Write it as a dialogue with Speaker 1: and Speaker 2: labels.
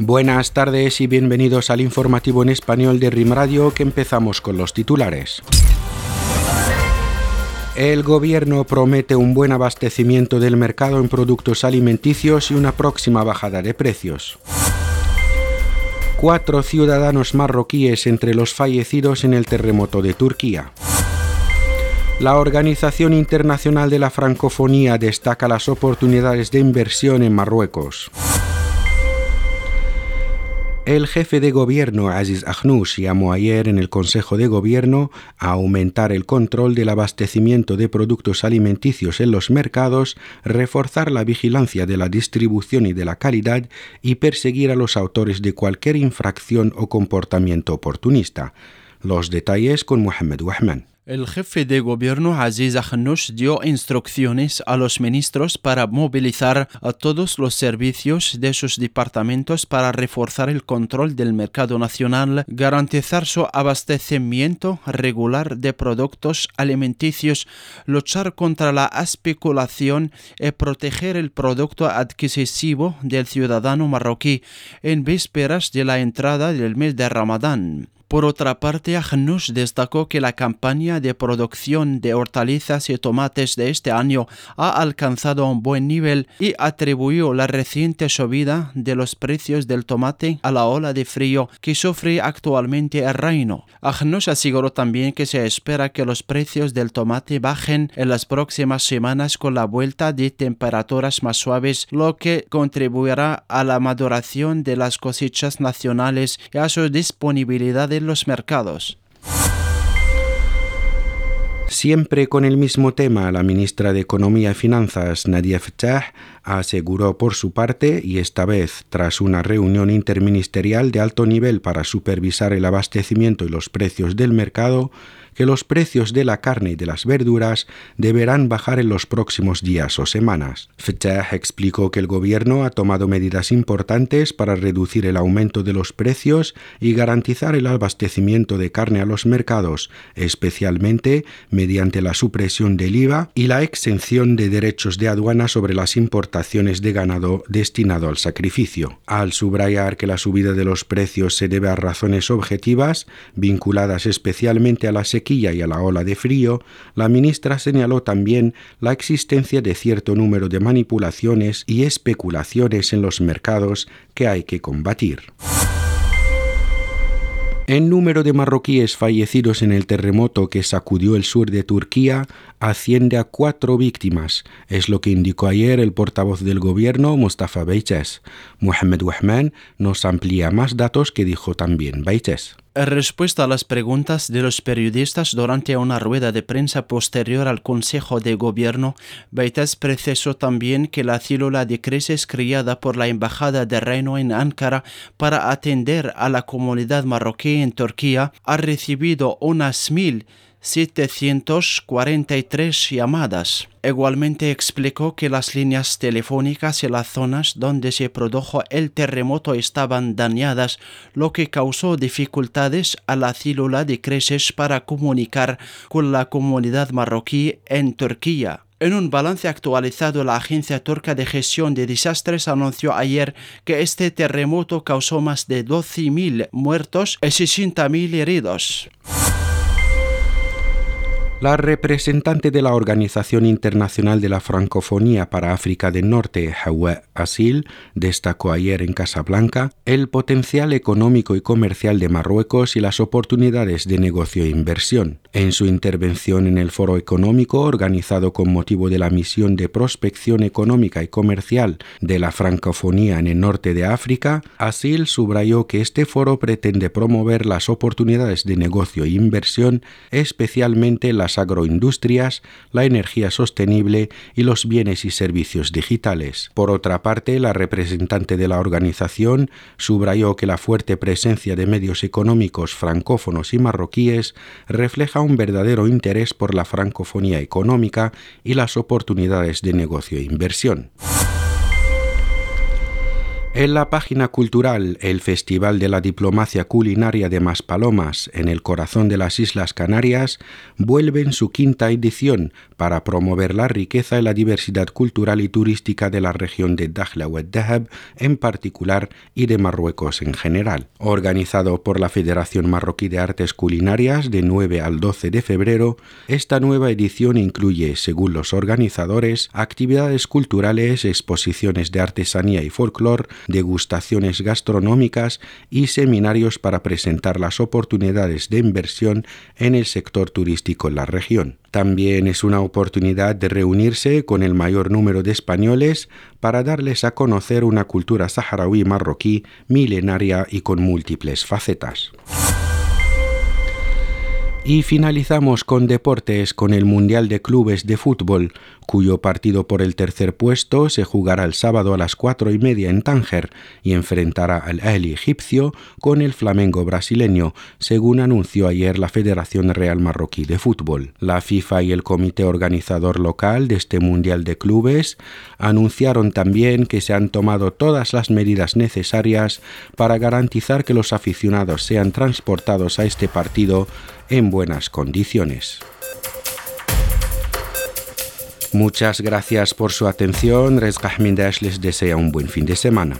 Speaker 1: Buenas tardes y bienvenidos al informativo en español de RIM Radio que empezamos con los titulares. El gobierno promete un buen abastecimiento del mercado en productos alimenticios y una próxima bajada de precios. Cuatro ciudadanos marroquíes entre los fallecidos en el terremoto de Turquía. La Organización Internacional de la Francofonía destaca las oportunidades de inversión en Marruecos. El jefe de gobierno Aziz Ahnouch llamó ayer en el Consejo de Gobierno a aumentar el control del abastecimiento de productos alimenticios en los mercados, reforzar la vigilancia de la distribución y de la calidad y perseguir a los autores de cualquier infracción o comportamiento oportunista. Los detalles con Mohamed Wahman.
Speaker 2: El jefe de gobierno Aziz Ahnouch dio instrucciones a los ministros para movilizar a todos los servicios de sus departamentos para reforzar el control del mercado nacional, garantizar su abastecimiento regular de productos alimenticios, luchar contra la especulación y proteger el producto adquisitivo del ciudadano marroquí en vísperas de la entrada del mes de Ramadán. Por otra parte, Ahnouch destacó que la campaña de producción de hortalizas y tomates de este año ha alcanzado un buen nivel y atribuyó la reciente subida de los precios del tomate a la ola de frío que sufre actualmente el reino. Ahnouch aseguró también que se espera que los precios del tomate bajen en las próximas semanas con la vuelta de temperaturas más suaves, lo que contribuirá a la maduración de las cosechas nacionales y a su disponibilidad los mercados.
Speaker 1: Siempre con el mismo tema, la ministra de Economía y Finanzas, Nadia Ftah, aseguró por su parte, y esta vez tras una reunión interministerial de alto nivel para supervisar el abastecimiento y los precios del mercado, que los precios de la carne y de las verduras deberán bajar en los próximos días o semanas. Fetah explicó que el gobierno ha tomado medidas importantes para reducir el aumento de los precios y garantizar el abastecimiento de carne a los mercados, especialmente mediante la supresión del IVA y la exención de derechos de aduana sobre las importaciones de ganado destinado al sacrificio. Al subrayar que la subida de los precios se debe a razones objetivas, vinculadas especialmente a la sequía y a la ola de frío, la ministra señaló también la existencia de cierto número de manipulaciones y especulaciones en los mercados que hay que combatir. El número de marroquíes fallecidos en el terremoto que sacudió el sur de Turquía asciende a cuatro víctimas, es lo que indicó ayer el portavoz del gobierno Mustafa Beites. Mohamed Wahman nos amplía más datos que dijo también Beites.
Speaker 2: Respuesta a las preguntas de los periodistas durante una rueda de prensa posterior al Consejo de Gobierno, Beitas precisó también que la célula de crisis creada por la Embajada de Reino en Ankara para atender a la comunidad marroquí en Turquía ha recibido unas mil 743 llamadas. Igualmente explicó que las líneas telefónicas y las zonas donde se produjo el terremoto estaban dañadas, lo que causó dificultades a la célula de crisis para comunicar con la comunidad marroquí en Turquía. En un balance actualizado, la Agencia Turca de Gestión de Desastres anunció ayer que este terremoto causó más de 12.000 muertos y 60.000 heridos.
Speaker 1: La representante de la Organización Internacional de la Francofonía para África del Norte, Hawa Asil, destacó ayer en Casablanca el potencial económico y comercial de Marruecos y las oportunidades de negocio e inversión. En su intervención en el Foro Económico organizado con motivo de la misión de prospección económica y comercial de la francofonía en el norte de África, Asil subrayó que este foro pretende promover las oportunidades de negocio e inversión, especialmente las agroindustrias, la energía sostenible y los bienes y servicios digitales. Por otra parte, la representante de la organización subrayó que la fuerte presencia de medios económicos francófonos y marroquíes refleja un verdadero interés por la francofonía económica y las oportunidades de negocio e inversión. En la página cultural, el Festival de la Diplomacia Culinaria de Maspalomas, en el corazón de las Islas Canarias, vuelve en su quinta edición para promover la riqueza y la diversidad cultural y turística de la región de Dakhla o Dahab en particular y de Marruecos en general. Organizado por la Federación Marroquí de Artes Culinarias de 9 al 12 de febrero, esta nueva edición incluye, según los organizadores, actividades culturales, exposiciones de artesanía y folclore, degustaciones gastronómicas y seminarios para presentar las oportunidades de inversión en el sector turístico en la región. También es una oportunidad de reunirse con el mayor número de españoles para darles a conocer una cultura saharaui marroquí milenaria y con múltiples facetas. Y finalizamos con deportes con el Mundial de Clubes de Fútbol, cuyo partido por el tercer puesto se jugará el sábado a las cuatro y media en Tánger y enfrentará al Ahly egipcio con el Flamengo brasileño, según anunció ayer la Federación Real Marroquí de Fútbol. La FIFA y el comité organizador local de este Mundial de Clubes anunciaron también que se han tomado todas las medidas necesarias para garantizar que los aficionados sean transportados a este partido en buenas condiciones. Muchas gracias por su atención. Rezgah les desea un buen fin de semana.